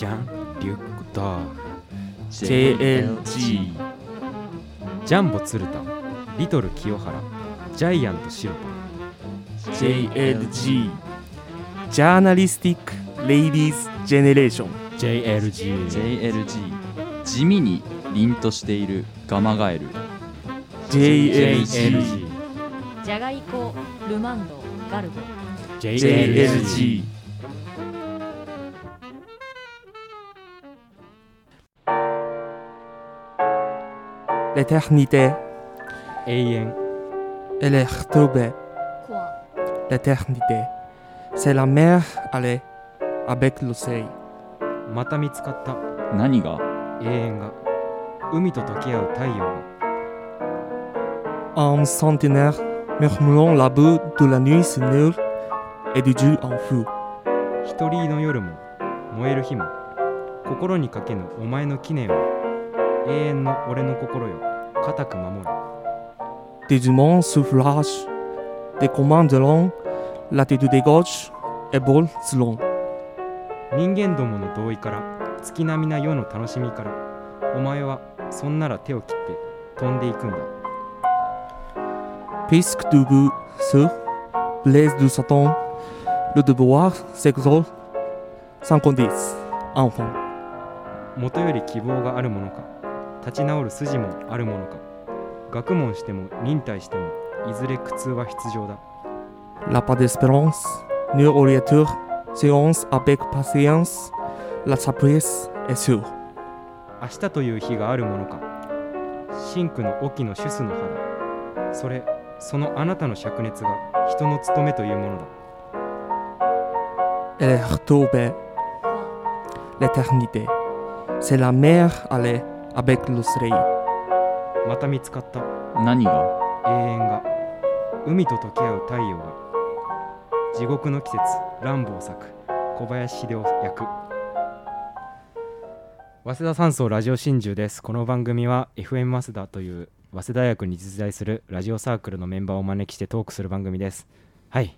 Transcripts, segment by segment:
ジャン・リュック・ゴダール JLG ジャンボ鶴田。リトル清原。ジャイアント白田 JLG Journalistic Lady's Generation JLG JLG 地味に凛としているガマガエル。JLG じゃがりこルマンドガルボ。JLG レテクニテ永遠エレクトベコア l'éternité. C'est la mer allée avec l'océan. また見つかった何が永遠が海と溶け合う太陽が En centenaire, murmurant la boue de la nuit s'énule et du Dieu en feu. 一人の夜も燃える日も心にかけぬお前の記念を永遠の俺の心よ固く守る Des humains soufflages, des commandes de long, l'attitude des gauches et bol selon. 人間どもの同意から月並みな世の楽しみからお前はそんなら手を切って飛んでいくんだ Puisque tu veux sur, blaise du Satan, le devoir s'exalte, sans condice, enfant. 元より希望があるものか立ち直る筋もあるものか学問しても忍耐してもいずれ苦痛は必要だ La pas d'espérance, ni orienteur, séance avec patience, la surprise est sûre. 明日という日があるものか真紅の沖の主スの肌それそのあなたの灼熱が人の務めというものだ Elle est retombée, l'éternité. C'est la mer allée avec l'océan. また見つかった。何が？永遠が。海と溶け合う太陽が。地獄の季節。乱暴咲く小林秀夫役。早稲田山荘ラジオ真珠です。この番組は FM 早稲田という早稲田大学に実在するラジオサークルのメンバーをお招きしてトークする番組です。はい。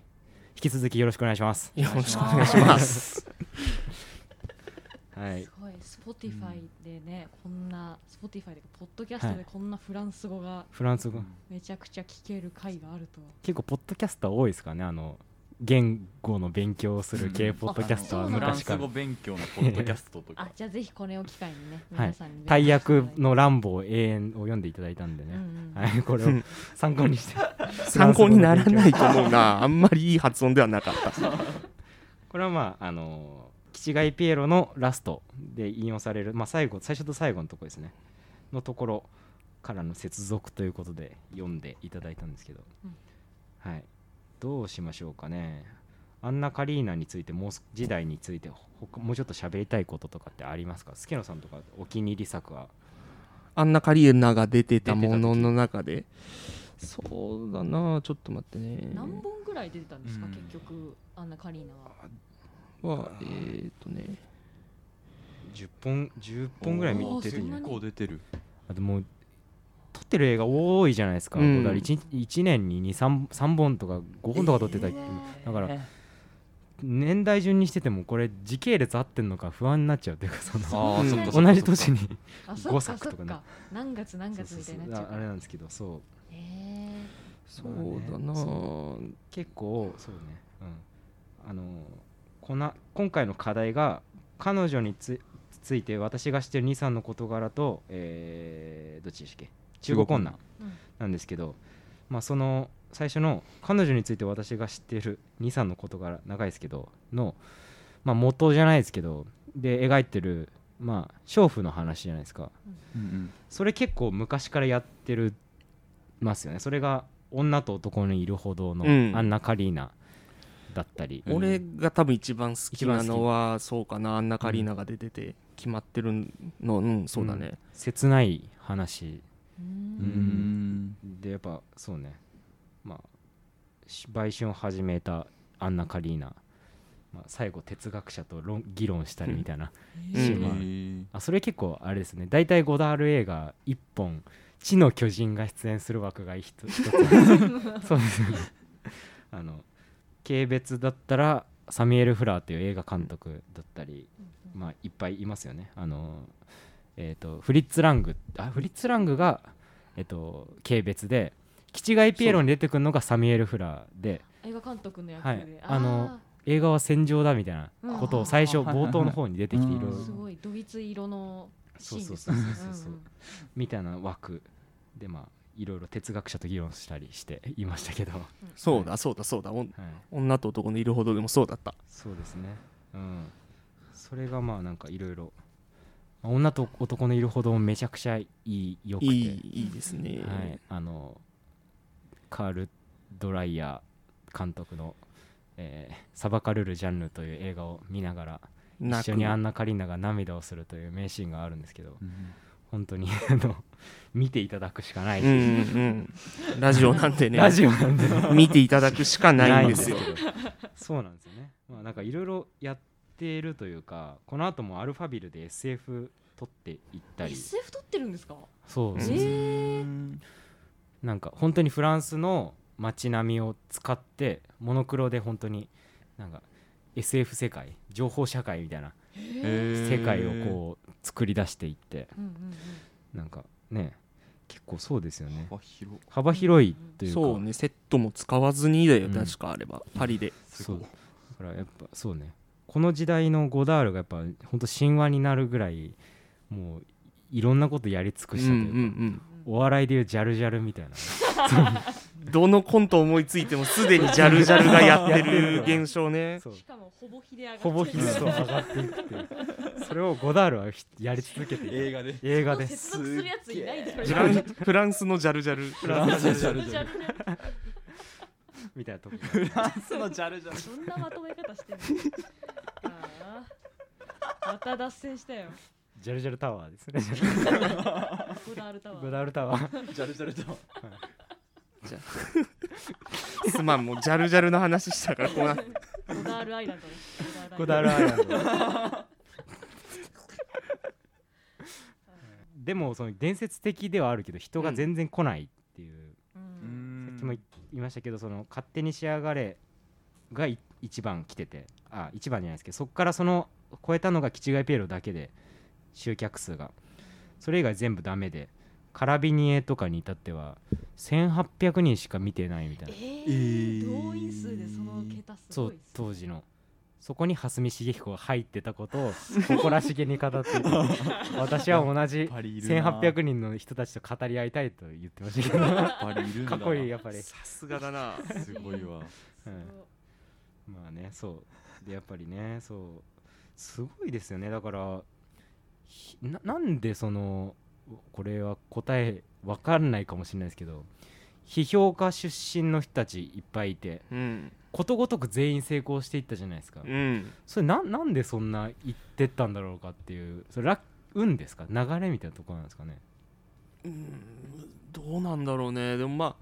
引き続きよろしくお願いします。よろしくお願いします。はい。すごい Spotify でね、こんな Spotify でポッドキャストでこんなフランス語がフランス語。めちゃくちゃ聞ける回があると。は結構ポッドキャスター多いですかねあの言語の勉強をする系ポッドキャスターは。あそうなんだ。フランス昔から語勉強のポッドキャストと あかじゃあぜひこれを機会にねはい。皆さんに勉強大役の乱暴永遠を読んでいただいたんでね、うんうんはい、これを参考にして。参考にならないと思うな。あんまりいい発音ではなかった。これはまああのキチガイピエロのラストで引用される、まあ、最後最初と最後のところですね。のところからの接続ということで読んでいただいたんですけど、うんはい。どうしましょうかね。アンナ・カリーナについてもうす時代についてもうちょっと喋りたいこととかってありますか？助野さんとかお気に入り作は。アンナ・カリエナが出てたものの中で。そうだな、ちょっと待ってね。何本ぐらい出てたんですか、うん。結局アンナ・カリーナはは、えーっとね。10本10本ぐらい見てる。結構出てる。あともう撮ってる映画多いじゃないですか、うん。だから 1, 1年に 3, 3本とか5本とか撮ってたり、だから年代順にしててもこれ時系列合ってんのか不安になっちゃうというかその同じ年に5あそっか作とかね何月何月みたいになっちゃう。ああれなんですけどそうへえそうだな。結構そうね、うん、あのこな今回の課題が彼女につついて私が知ってる23の事柄と、えーどっちでしたっけ？中国女うんなんですけど、まあ、その最初の彼女について私が知っている23の事柄長いですけどの、まあ、元じゃないですけどで描いてる、まあ、娼婦の話じゃないですか。うんそれ結構昔からやってるますよね。それが女と男にいるほどのうん。アンナ・カリーナだったり、うん。俺が多分一番好きなのはそうかな。アンナ・カリーナが出てて決まってるの。うんそうだね、切ない話。ううん。んでやっぱそうね。まあし売春を始めたアンナ・カリーナ、まあ、最後哲学者と論議論したりみたいな、うん。シーンはあそれ結構あれですね。大体ゴダール映画1本「地の巨人」が出演する枠が一つ一つ。そうですよね。あの軽蔑だったらサミュエル・フラーっていう映画監督だったり、まあ、いっぱいいますよね。あの、えー、とフリッツ・ラングあフリッツ・ラングが、えー、と軽蔑でキチガイ・ピエロに出てくるのがサミュエル・フラーで映画監督の役はい。で、あの映画は戦場だみたいなことを最初 冒頭の方に出てきていろいろすごい。ドイツ色のシーンですそうねそうそうそうそう。みたいな枠でまあいろいろ哲学者と議論したりして いましたけど、はい、そうだそうだそうだ。おん女と男のいるほどでもそうだった。そうですね。うん。それがまあなんかいろいろ女と男のいるほどめちゃくちゃいいよくて。いいいいですね、はい、あのカール・ドライヤー監督の、えーサバカルル・ジャンヌ」という映画を見ながら一緒にアンナ・カリーナが涙をするという名シーンがあるんですけど。うん本当に あの見ていただくしかない、うんうんラジオなんでね。ラジオなんで。見ていただくしかないんですよ。そうなんですよね。まあなんかいろいろやっているというかこの後もアルファビルで SF 撮っていったり。SF 撮ってるんですか？そうそうえ。ーなんか本当にフランスの街並みを使ってモノクロで本当になんか SF 世界情報社会みたいな世界をこう作り出していってうんうんうん。なんかね結構そうですよね。幅広。幅広いというか。そうねセットも使わずにだよ、うん。確かあれば。パリで。そう。だからやっぱそうね。この時代のゴダールがやっぱ本当神話になるぐらいもういろんなことやり尽くしたというか、うんお笑いでいうジャルジャルみたいなうん、どのコント思いついてもすでにジャルジャルがやってる現象ね。しかもほぼひで上がってほぼひでと上がっていくっていうそれをゴダールはひやり続けている。映画で。映画で接続するやついないだろフランフランスのジャルジャル。フランスジャルジャルジャル。ねみたいなとこフランスのジャルジャル。どんなまとめ方してんの？ああまた脱線したよジャルジャルタワーですね。ゴダールタワー。ゴダールタワー。ジャルジャルとすまんもうジャルジャルの話したからこうなって。ゴダールアイランドですゴダールアイランド。でもその伝説的ではあるけど人が全然来ないっていう、うん。さっきも言いましたけどその勝手に仕上がれがい一番来てて。あ一番じゃないですけどそこからその超えたのがキチガイピエロだけで集客数が。それ以外全部ダメでカラビニエとかに至っては1800人しか見てないみたいな。えーえー動員数でその桁すそうごいっす当時の。そこに蓮見茂彦が入ってたことを誇らしげに語って 私は同じパリいるな。1800人の人たちと語り合いたいと言ってましたけど。かっこいいやっぱり、さすがだな。すごいわ。うんまあねそう。でやっぱりねそう。すごいですよね。だからひななんでそのこれは答えわかんないかもしれないですけど批評家出身の人たちいっぱいいてうん。ことごとく全員成功していったじゃないですか、うん。それななんでそんな言ってったんだろうかっていうそれラッ運ですか？流れみたいなところなんですかね、うん。どうなんだろうね。でもまう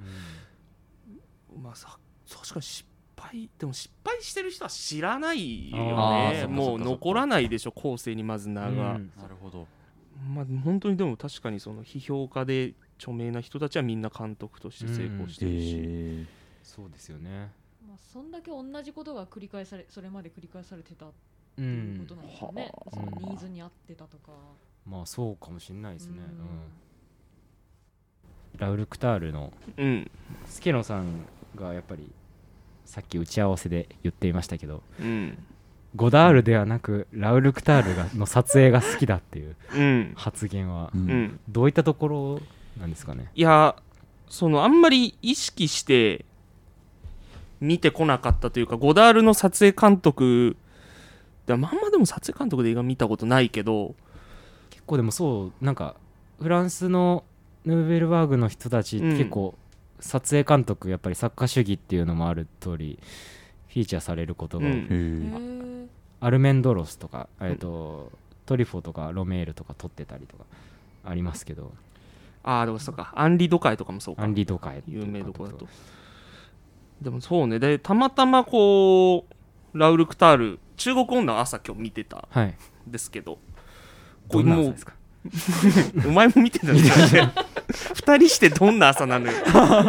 あまあさ確かに失敗でも失敗してる人は知らないよね。もう残らないでしょ後世にまず名が、うん。なるほど。まあ本当にでも確かにその批評家で著名な人たちはみんな監督として成功してるし、えそうですよね。まあそんだけ同じことが繰り返されそれまで繰り返されてたっうていうん。ことなんですよね、はあ。そのニーズに合ってたとか、まあそうかもしれないですね、うん。うん。ラウル・クタールのうん。助野さんがやっぱりさっき打ち合わせで言っていましたけどうん。ゴダールではなくラウル・クタールがの撮影が好きだっていううん。発言はどういったところなんですかね？いやそのあんまり意識して見てこなかったというかゴダールの撮影監督でまんまでも撮影監督で映画見たことないけど結構でもそうなんかフランスのヌーベルバーグの人たち、うん結構撮影監督やっぱり作家主義っていうのもある通りフィーチャーされることがうん。アルメンドロスとか、えーとトリフォとかロメールとか撮ってたりとかありますけど。ああでもそうか。アンリ・ドカイとかもそうか。アンリ・ドカエっていう有名どこだ監と。でもそうね。でたまたまこうラウル・クタール中国女朝今日見てたんはい。ですけどどんなもう朝ですか？お前も見てたんですよね二人してどんな朝なのよ。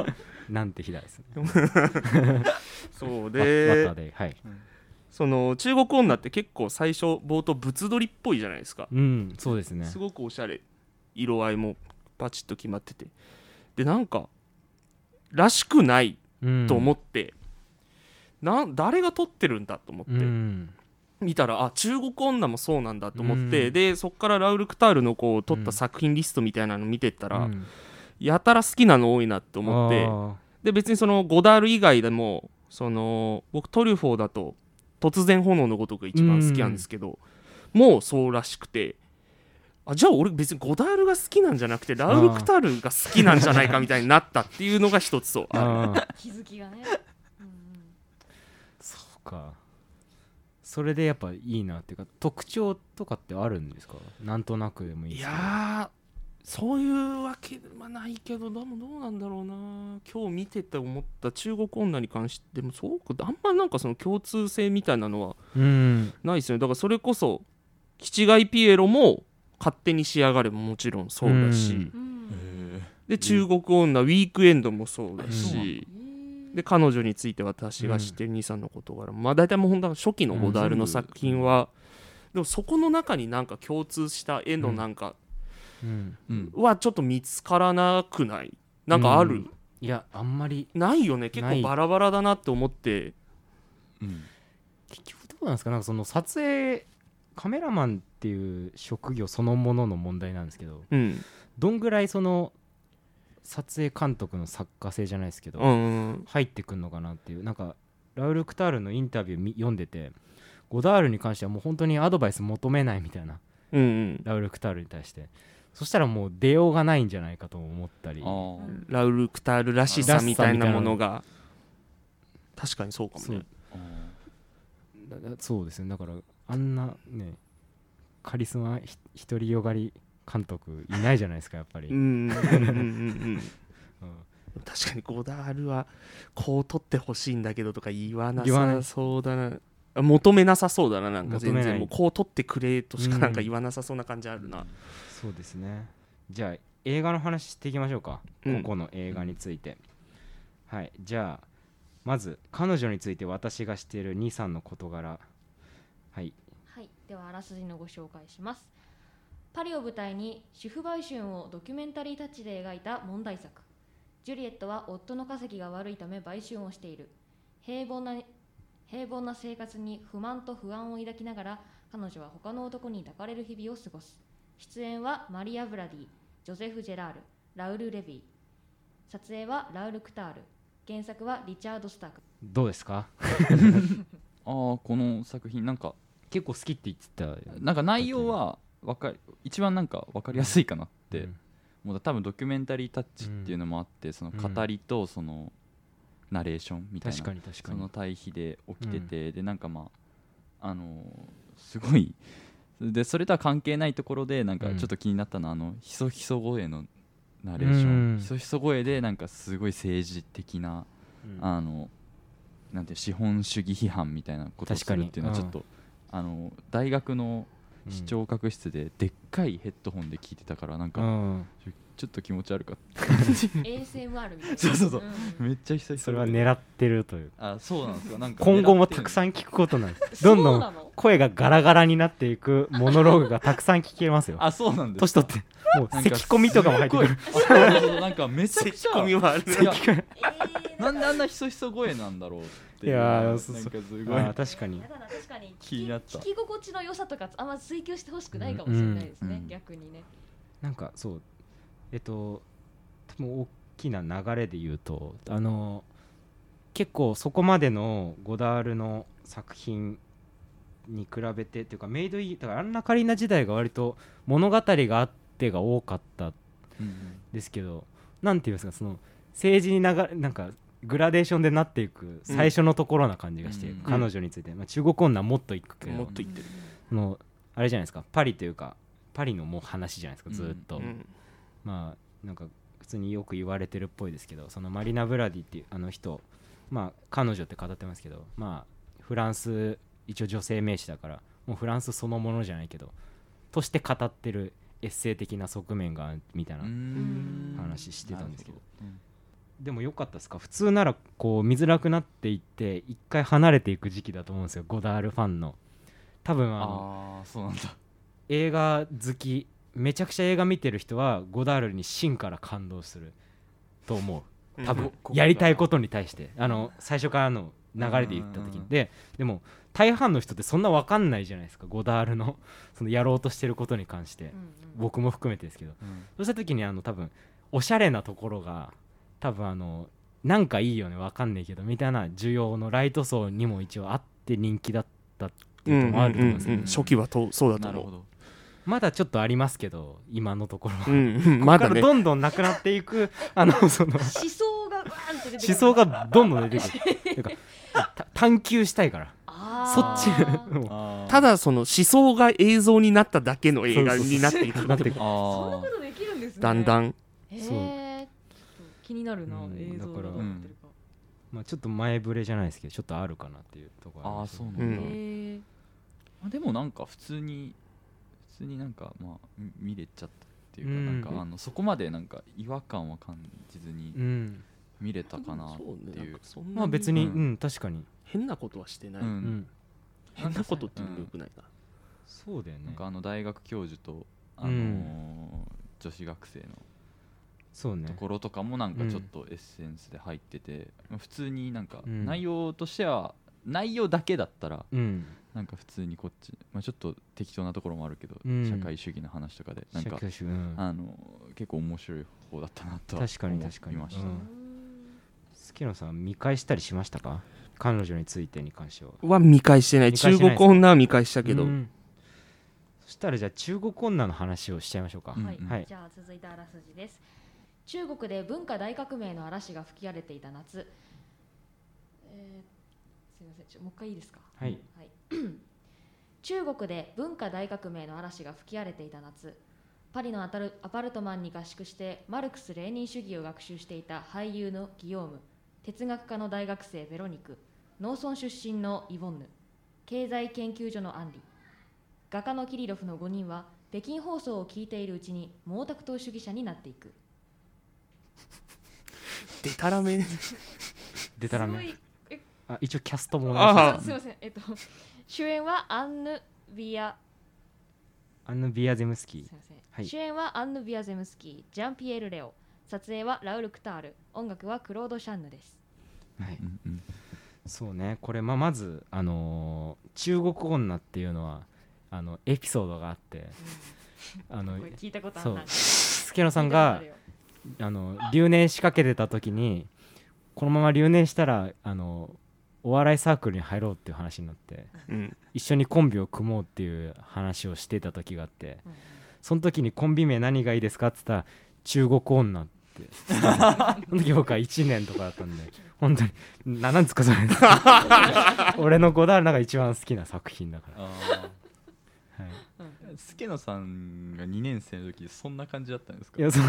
なんて日だですね。そうわではい。その中国女って結構最初冒頭物撮りっぽいじゃないですか。うんそうですね。すごくおしゃれ色合いもバチッと決まってて。でなんからしくないと思っって、なん。誰が撮ってるんだと思って、うん 見たらあ中国女もそうなんだと思って、うん。でそこからラウル・クタールのこう撮った作品リストみたいなの見てったら、うん。やたら好きなの多いなって思ってあで別にそのゴダール以外でもその僕トリュフォーだと「突然炎のごとく」が一番好きなんですけど、もうそうらしくてあじゃあ俺別にゴダールが好きなんじゃなくてラウル・クタールが好きなんじゃないかみたいになったっていうのが一つそう気づきがね、うんうん。そうかそれでやっぱいいなっていうか特徴とかってあるんですか？なんとなくでもいいいですけど。やーそういうわけはないけどでもどうなんだろうな。今日見てて思った中国女に関してもそうかあんまなんかその共通性みたいなのはうん。ないですよね。だからそれこそキチガイピエロも勝手に仕上がれももちろんそうだし、うで中国女ウィークエンドもそうだうん。し、で彼女について私が知ってる兄さんの事柄も、まあ大体もう本当は初期のゴダールの作品は、でもそこの中になんか共通した絵のなんかうん。うん。はちょっと見つからなくない？なんかある、うん。いやあんまりないよね。結構バラバラだなって思って。うん。結局どうなんですか？なんかその撮影カメラマンっていう職業そのものの問題なんですけどうん。どんぐらいその撮影監督の作家性じゃないですけど、うんうん入ってくんのかなっていう。なんかラウル・クタールのインタビューみ読んでてゴダールに関してはもう本当にアドバイス求めないみたいなうんうん。ラウル・クタールに対して。そしたらもう出ようがないんじゃないかと思ったり。ラウル・クタールらしさみたいなものが。確かにそうかもそう。ねそうですね。だからあんなねカリスマひ独りよがり監督いないじゃないですかやっぱり、うんうんうんうんうん。うん。確かにゴダールはこう撮ってほしいんだけどとか言わなさ言わないそうだな。あ求めなさそうだななんか全然。もうこう撮ってくれとしかうんなんか言わなさそうな感じあるな、そうですね。じゃあ映画の話していきましょうか、うん。個々の映画について。はい。じゃあまず彼女について私が知っている23の事柄。はい。はい、ではあらすじのご紹介します。パリを舞台に主婦売春をドキュメンタリータッチで描いた問題作。ジュリエットは夫の稼ぎが悪いため売春をしている。平凡な平凡な生活に不満と不安を抱きながら彼女は他の男に抱かれる日々を過ごす。出演はマリア・ブラディ、ジョゼフ・ジェラール、ラウル・レビー。撮影はラウル・クタール。原作はリチャード・スターク。どうですか？あーこの作品なんか結構好きって言ってたよなんか内容はわかり一番なんか分かりやすいかなって、うん。もう多分ドキュメンタリータッチっていうのもあって、その語りとそのナレーションみたいな、その対比で起きてて、でなんかまああのーすごいでそれとは関係ないところでなんかうん。ちょっと気になったのは、あのひそひそ声のナレーション、うん。ひそひそ声でなんかすごい政治的な、うん。あのなんて資本主義批判みたいなことをするっていうのはちょっと、あの大学の視聴覚室ででっかいヘッドホンで聞いてたからなんか、うん。ちょっと気持ち悪かっ ASMR みたいな。そうそうそう。ん。ためっちゃ久々。それは狙ってるというあそうなんですかなんか今後もたくんさん聞くことなんです。どんどん声がガラガラになっていくモノローグがたくさん聞けますよ。あそうなんです年取って。もう咳込みとかも入ってくる。なんかめちゃく咳ちゃ込みはあるなんであんなひそひそ声なんだろうっていう。いやーなんかそう。そうすごい。あー確かに。だから確かに。気になった。聞き心地の良さとかあんま追求してほしくないかもしれないですね、うん逆にね。なんかそう。えっと多分大きな流れで言うとあの結構そこまでのゴダールの作品に比べてっていうかメイドインだからアンナ・カリーナ時代が割と物語があってが多かった。んうん。ですけどなんていうんですかその政治に流れなんかグラデーションでなっていく最初のところな感じがして、うん。彼女について、まあ、中国女はもっといくけどもっと言ってる。そのあれじゃないですか。パリというかパリのもう話じゃないですかずーっと、うん。まあなんか普通によく言われてるっぽいですけどそのマリナ・ブラディっていうあの人まあ彼女って語ってますけどまあフランス一応女性名詞だからもうフランスそのものじゃないけどとして語ってるエッセイ的な側面があるみたいなうん。話してたんですけど。なるでも良かったですか？普通ならこう見づらくなっていって一回離れていく時期だと思うんですよゴダールファンの。多分あのああそうなんだ。映画好きめちゃくちゃ映画見てる人はゴダールに芯から感動すると思う。多分うんやりたいことに対して。あの最初からの流れで言った時に。ででも大半の人ってそんな分かんないじゃないですかゴダールの。そのやろうとしてることに関して。僕も含めてですけど。うん。そうした時にあの多分おしゃれなところが多分あのなんかいいよね分かんないけどみたいな需要のライト層にも一応あって人気だったっていうのもあると思うんですけど、うんうんうん初期はとそうだと思う。なるほどまだちょっとありますけど今のところは、うんうんまだね。ここからどんどんなくなっていくあの その思想がバーンって出てくる。思想がどんどん出てくる。ていうかた探求したいから。そっちただその思想が映像になっただけの映画になっていく。なっていく。そんなあことできるんですね。だんだん。へそう。え気になるな、うん映像だからどうなってるか、まあちょっと前触れじゃないですけどちょっとあるかなっていうところああそうなんだ、うん。へえあでもなんか普通に普通になんかまあみ見れちゃったっていうか、うん。なんかあのそこまでなんか違和感は感じずにうん。見れたかなっていう。まあ別に、ううん。ん確かに、変なことはしてない、うん。うん、変なことっていうのもよくないな、そうだよね。なんかあの大学教授とあのー女子学生のそうね。ところとかもなんかちょっとエッセンスで入ってて、まあ普通になんかうん。内容としては内容だけだったらうん。なんか普通にこっち、まあ、ちょっと適当なところもあるけど、うん。社会主義の話とかでなんかあの結構面白い方だったなとは確かに思確かにいました、うん。月野さん見返したりしましたか？彼女についてに関しては。は見返してない。見返してない中国女は見返したけど、うん。そしたらじゃあ中国女の話をしちゃいましょうか、うん。はい、はい。じゃあ続いてあらすじです中国で文化大革命の嵐が吹き荒れていた夏、えーすみませんちょもう一回いいですか？はい。はい、中国で文化大革命の嵐が吹き荒れていた夏。パリのアタルアパルトマンに合宿してマルクス・レーニン主義を学習していた俳優のギヨーム。哲学科の大学生ベロニク。農村出身のイボンヌ。経済研究所のアンリ。画家のキリロフの5人は北京放送を聞いているうちに毛沢東主義者になっていくでたらめ。でたらめ。すごいえあ一応キャストもあすみません。えっと主演はアンヌ・ビア。アンヌ・ビアゼムスキすいません、はい。主演はアンヌ・ビアゼムスキージャンピエール・レオ。撮影はラウル・クタール。音楽はクロード・シャンヌです。ー、はい、うんうんそうね。これまあまずあのー中国女っていうのはあのエピソードがあって。あのこれ聞いたことあそう。るな助野さんがあの留年しかけてた時にこのまま留年したらあのお笑いサークルに入ろうっていう話になってうん。一緒にコンビを組もうっていう話をしてた時があってうんその時にコンビ名何がいいですかって言ったら中国女って。その時僕は1年とかだったんで本当にななんですかそれ。俺のゴダールの中で一番好きな作品だから、助野さんが2年生の時そんな感じだったんですか？いやそう。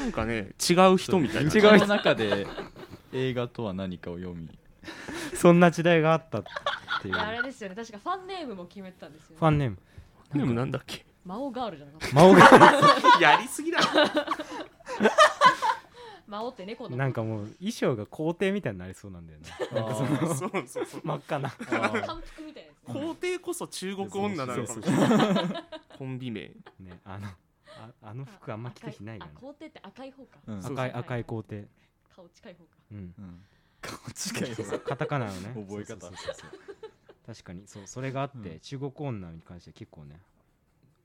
なんかね違う人みたいな違う中で映画とは何かを読み そんな時代があったって。いう。あれですよね。確かファンネームも決めてたんですよ、ね、ファンネーム。でもなんだっけ？魔王ガールじゃなかった。魔王がやりすぎだろ。魔王って猫の。なんかもう衣装が皇帝みたいになりそうなんだよね。なんかそのそうそうそう。真っ赤な。反復みたいな皇帝こそ中国女なのかもしれない。コンビ名。ねあのああの服あんま着てしないよね。あ皇帝って赤い方か、うん。赤い赤い皇帝。顔近い方か。うん。うん顔近い方。カタカナのね。覚え方。そうそうそうそう。確かに。そうそれがあって、うん。中国女に関して結構ね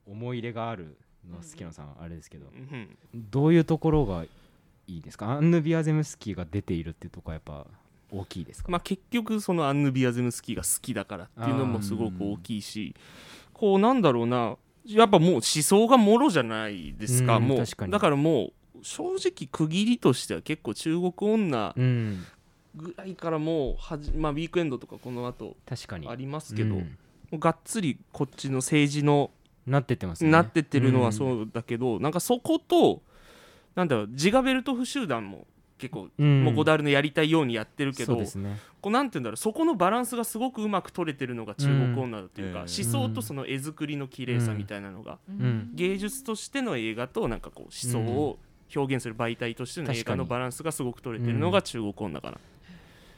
思い入れがあるのは好きなさんはあれですけど、うん。どういうところがいいですか？アンヌ・ビアゼムスキーが出ているっていうところはやっぱ大きいですか、まあ結局そのアンヌ・ビアゼムスキーが好きだからっていうのもすごく大きいしこうなんだろうなやっぱもう思想がもろじゃないですか。うん。もうだからもう正直区切りとしては結構中国女うん。ぐらいからもうはじ、まあ、ウィークエンドとかこの後確かに。ありますけど、うん。もうがっつりこっちの政治のなってってますよね。なってってるのはうそうだけど、なんかそことなんだろうジガベルトフ集団も結構、ん。もうゴダールのやりたいようにやってるけどね。こうなんて言うんだろうそこのバランスがすごくうまく取れてるのが中国女だというか、うん。思想とその絵作りの綺麗さみたいなのが、ううん。芸術としての映画となんかこう思想を表現する媒体としての映画のバランスがすごく取れてるのが中国女かな、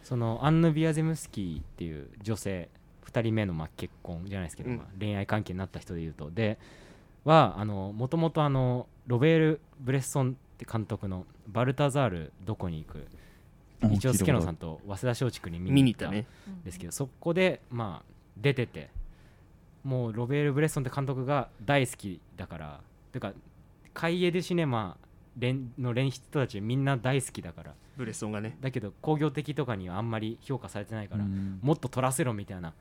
そのアンヌ・ビアゼムスキーっていう女性2人目のまあ結婚じゃないですけど、恋愛関係になった人でいうと。ではもともとロベール・ブレッソンって監督の「バルタザールどこに行く」一応助野さんと早稲田松竹に見に行ったんですけどそこでまあ出ててもうロベール・ブレッソンって監督が大好きだからてか海エデシネマ連の連人たちみんな大好きだから。ブレソンがね。だけど工業的とかにはあんまり評価されてないから、うん。もっと取らせろみたいな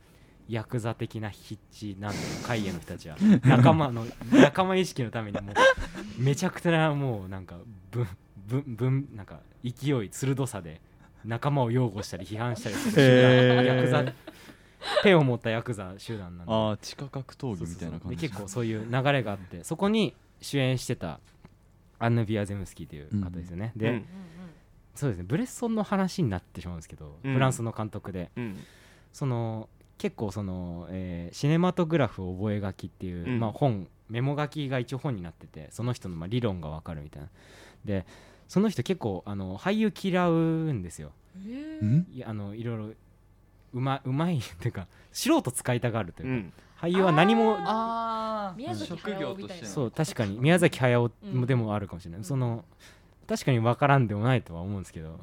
ヤクザ的な筆致なんだよ海への人たちは。仲間の仲間意識のためにもうめちゃくちゃなもうなんかぶぶぶんなんか勢い鋭さで仲間を擁護したり批判したりする集団ヤクザ手を持ったヤクザ集団なんで。ああ地下格闘技そうそうそうみたいな感じ。で結構そういう流れがあってそこに主演してたアンヌ・ビアゼムスキーという方ですよね、で、うんそうですね。ブレッソンの話になってしまうんですけど、うん。フランスの監督で。うん。その結構その、えーシネマトグラフ覚書きっていう、うん。まあ、本メモ書きが一応本になっててその人のまあ理論がわかるみたいな。でその人結構あの俳優嫌うんですよ。いやあのいろいろうまうまいっていうか素人使いたがるといううか、ん。俳優は何もあ宮崎職業としてのそう確かに宮崎駿うんでもあるかもしれない、うん。その確かに分からんでもないとは思うんですけど、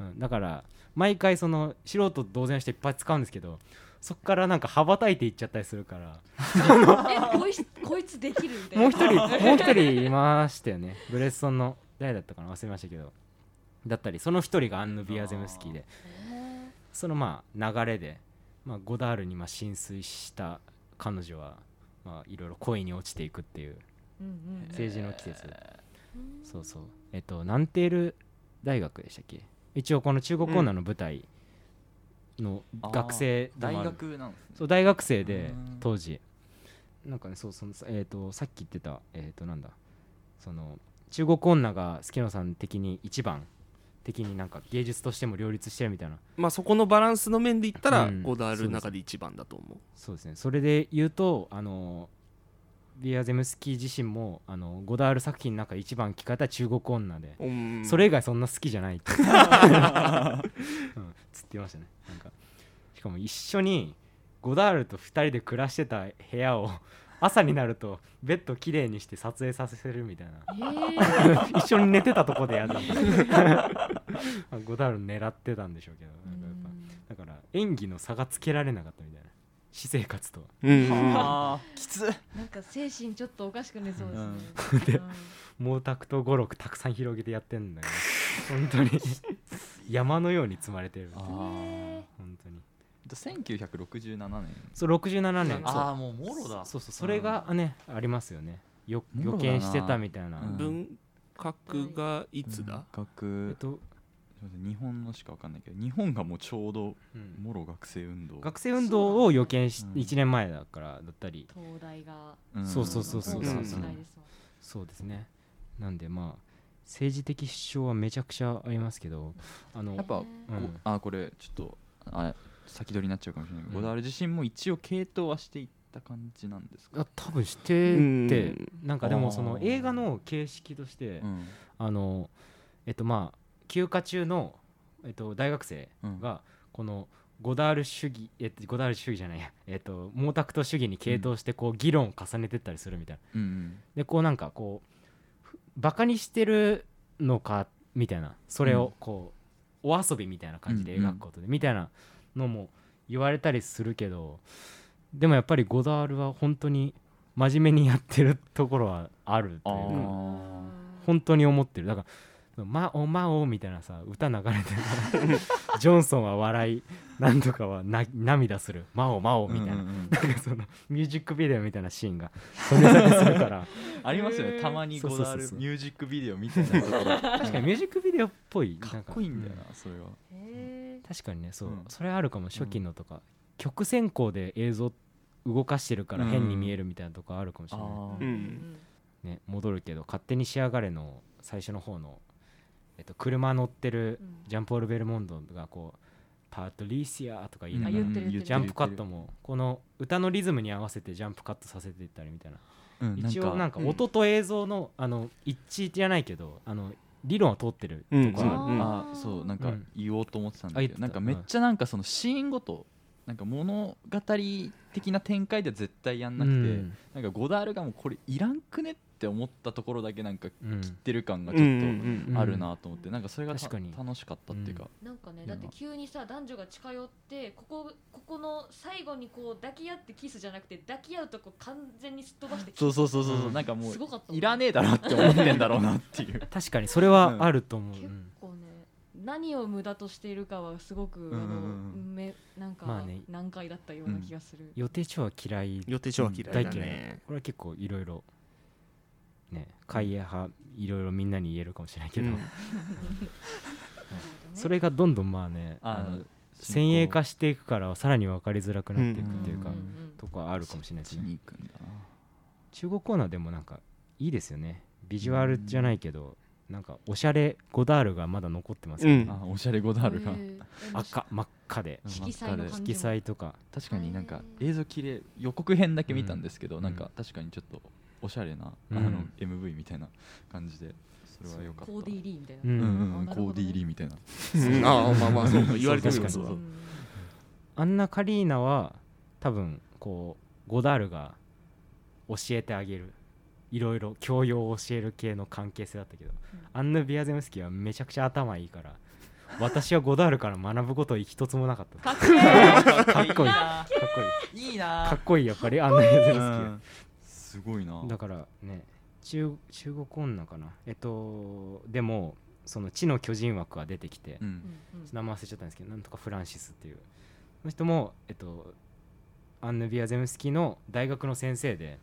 うん、だから毎回その素人同然の人いっぱい使うんですけどそっからなんか羽ばたいていっちゃったりするから。えこいつこいつできるみたいな。もう一人もう一人いましたよね。ブレッソンの誰だったかな忘れましたけどだったりその一人がアンヌ・ビアゼムスキーでへそのまあ流れで、まあ、ゴダールにまあ浸水した彼女はまあいろいろ恋に落ちていくっていうーうんうん。政治の季節、うん。そうそう。えっとナンテール大学でしたっけ？一応この中国女の舞台の学生大る。学なんですね。そう大学生でうん。当時。なんかねそうそのえっ、とさっき言ってたえっ、となんだその中国女が助野さん的に一番的になんか芸術としても両立してるみたいな。まあそこのバランスの面で言ったら、うん。ゴダールの中で一番だと思う。そうですね。それで言うとあのビアゼムスキー自身もあのゴダール作品の中で一番聞かれた中国女で、うん。それ以外そんな好きじゃないって、うん、つってましたね。なんか。しかも一緒にゴダールと2人で暮らしてた部屋を朝になるとベッドきれいにして撮影させるみたいな。へー。一緒に寝てたとこでやるゴダール狙ってたんでしょうけどなんかやっぱだから演技の差がつけられなかったみたいな。私生活とうん。きつ。なんか精神ちょっとおかしくねそううん。ですね毛沢と語録たくさん広げてやってんだよ。ね本当に。山のように積まれてるあ本ー。当に1967年。そう67年。ああもうもろだ。そうそうそれがねありますよね。よ予見してたみたいな、うん。文革がいつだ、えっ学と、日本のしかわかんないけど日本がもうちょうどうん。もろ学生運動。学生運動を予見しうん。1年前だからだったり。東大がうん。そうそうそうそうそう時代ですもんそうですね。なんでまあ政治的主張はめちゃくちゃありますけどあのやっぱ、うんこあこれちょっとあ先取りになっちゃうかもしれないけど、うん。ゴダール自身も一応系統はしていった感じなんですか、あ多分してうん。てなんかでもその映画の形式としてうん。あのえっとまあ休暇中の、えっと、大学生がこのゴダール主義、えっと、ゴダール主義じゃないや、えっと、毛沢東主義に傾倒してこう議論を重ねてったりするみたいな。うんでこうなんかこうふバカにしてるのかみたいな。それをこう、お遊びみたいな感じで描くことで、みたいなのも言われたりするけどでもやっぱりゴダールは本当に真面目にやってるところはあるというあかー。本当に思ってる。だから「まおまお」みたいなさ歌流れてる ジョンソンは笑いなんとかはな涙する「まおまお」みたいな,、うんうんうん。なんかそのミュージックビデオみたいなシーンがそれだけするから。ありますよね。たまにゴダールミュージックビデオみたいなところ。確かにミュージックビデオっぽい。かっこいいんだよなうそれは。へ確かにねそう、うん。それあるかも初期のとか、曲先行で映像動かしてるから変に見えるみたいなとこあるかもしれない、うんね、戻るけど勝手に仕上がれの最初の方の、えっと、車乗ってるうん。ジャンポール・ベルモンドがこうパトリシアとか言いなあがら、ジャンプカットもこの歌のリズムに合わせてジャンプカットさせていったりみたいな。うん一応なんかうん。音と映像のあの一致じゃないけどあの理論は通ってるうん。とこある、うん。あそうなんかうん。言おうと思ってたんだけどなんかめっちゃなんかそのシーンごとなんか物語的な展開では絶対やんなくて、うん。なんかゴダールがもうこれいらんくねって思ったところだけなんかうん。切ってる感がちょっうんうんとあるなと思って、なんかそれがた確かに。楽しかったっていうか、なんかねだって急にさ男女が近寄ってここここの最後にこう抱き合ってキスじゃなくて抱き合うとこ完全にすっ飛ばしてそうそうそうそう、う。んなんかもうすごかったもん。いらねえだろって思ってんだろうなっていう。確かにそれはあると思う、結うん。構ね何を無駄としているかはすごく、うんうんうんあのめなんかまあね。難解だったような気がする、予定調は嫌い。予定調は嫌いだね。これは結構いろいろね会派いろいろみんなに言えるかもしれないけど、うん。それがどんどんまあねああの先鋭化していくからさらに分かりづらくなっていくっていうか、うんとこはあるかもしれないですね。中国コーナーでもなんかいいですよね。ビジュアルじゃないけど、なんかおしゃれゴダールがまだ残ってますよね、うん。あおしゃれゴダールが、赤真っ赤で。うん。色彩とか。確かになんか映像綺麗予告編だけ見たんですけど、うん。なんか確かにちょっとおしゃれな、うん。あの MV みたいな感じでそれは良かった。コーディー・リーみたいな、うん。うんコーディー・リーみたいな。うん。ああまあまあそう。か言われてみればそう。アンナ・カリーナは多分こうゴダールが教えてあげる。いろいろ教養を教える系の関係性だったけど、アンヌ・ビアゼムスキーはめちゃくちゃ頭いいから 私はゴダールから学ぶこと一つもなかった。かっけー。かっこいい。なかっこいい。いいなかっこいいやっぱりアンヌ・ビアゼムスキーは。うんすごいな。だからね中中国女かな？えっとでもその地の巨人枠が出てきて、うん。名前忘れちゃったんですけどなんとかフランシスっていう。この人もえっとアンヌ・ビアゼムスキーの大学の先生で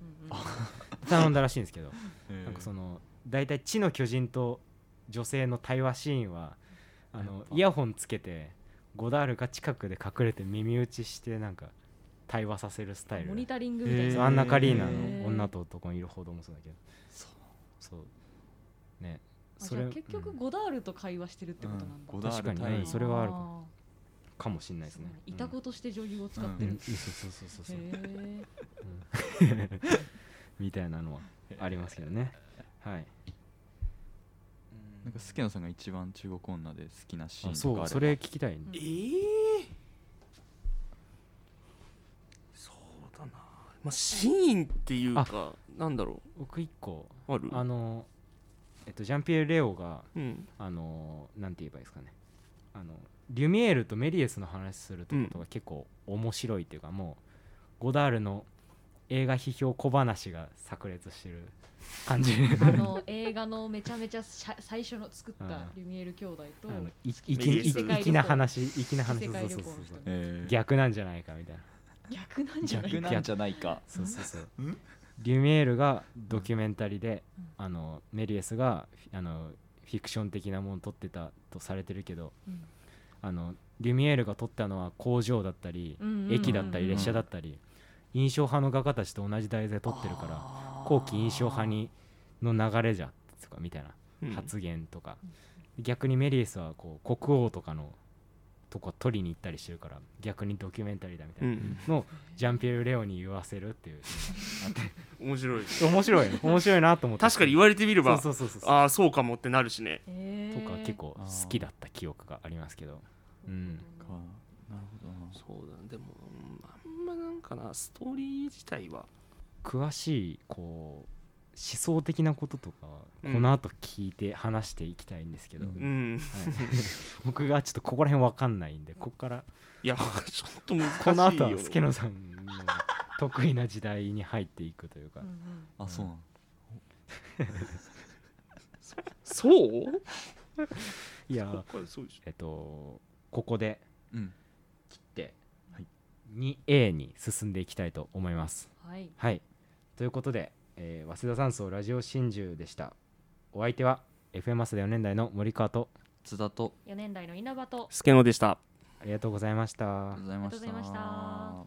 うんうん頼んだらしいんですけどなんかその大体地の巨人と女性の対話シーンはあのイヤホンつけてゴダールが近くで隠れて耳打ちしてなんか対話させるスタイル。モニタリングみたいな。アンナ・カリーナの女と男にいるほどもそうだけど。そう。ね。あじゃあそれ結局うん。ゴダールと会話してるってことなんだ、ゴダール確かに。対うんそれはあるかも。しれないですね。ーいた子として女優を使っうん。てる、そうそうそうそうそう。へ みたいなのはありますけどね。はい。なんか助野さんが一番中国女で好きなシーンあとかあれば。そう。それ聞きたいね。うん。ええそうだな、まあ、シーンっていうかなんだろ僕一個うある？あのえっとジャンピエール・レオがうん。あのなんて言えばいいですかね。あのリュミエールとメリエスの話するとことが結構面白いっていうか、もうゴダールの映画批評小話が炸裂してる感じ。あの映画のめちゃめちゃ最初の作ったうん。リュミエール兄弟とあのいメ粋な話粋な話世界旅行の人そうそうそうそう。えー。逆なんじゃないかみたいな逆なんじゃない逆なんじゃないか。そうそうそう。うん？リュミエールがドキュメンタリーで、うん。あのメリエスがフィあのフィクション的なものを撮ってたとされてるけどうん。あのリュミエールが撮ったのは工場だったり、うんうんうん駅だったり列車だったり、印象派の画家たちと同じ題材撮ってるから後期印象派にの流れじゃとかみたいなうん。発言とか、逆にメリエスはこう国王とかのとこ取りに行ったりしてるから逆にドキュメンタリーだみたいな。うんのをジャンピエール・レオに言わせるっていう。面白い。面白い面白いなと思って。確かに言われてみればそうそうそうそう。ああそうかもってなるしね。へー。とか結構好きだった記憶がありますけど。うん。か。なるほどな。そうだね。でもうんあんまなんかなストーリー自体は。詳しいこう思想的なこととかこの後聞いて話していきたいんですけど、うん。うん。はい。僕がちょっとここら辺わかんないんでここからいやちょっと難しいよ。この後は助野さんの得意な時代に入っていくというか。うんうん。あそうなの？そう？いやこれそうでしょ。えっとここでうん。切ってはい 2A に進んでいきたいと思います。はい。はい。ということで、えー早稲田山荘ラジオ真珠でした。お相手は FM 朝田4年代の森川と津田と4年代の稲葉と助野でした。ありがとうございました。ありがとうございました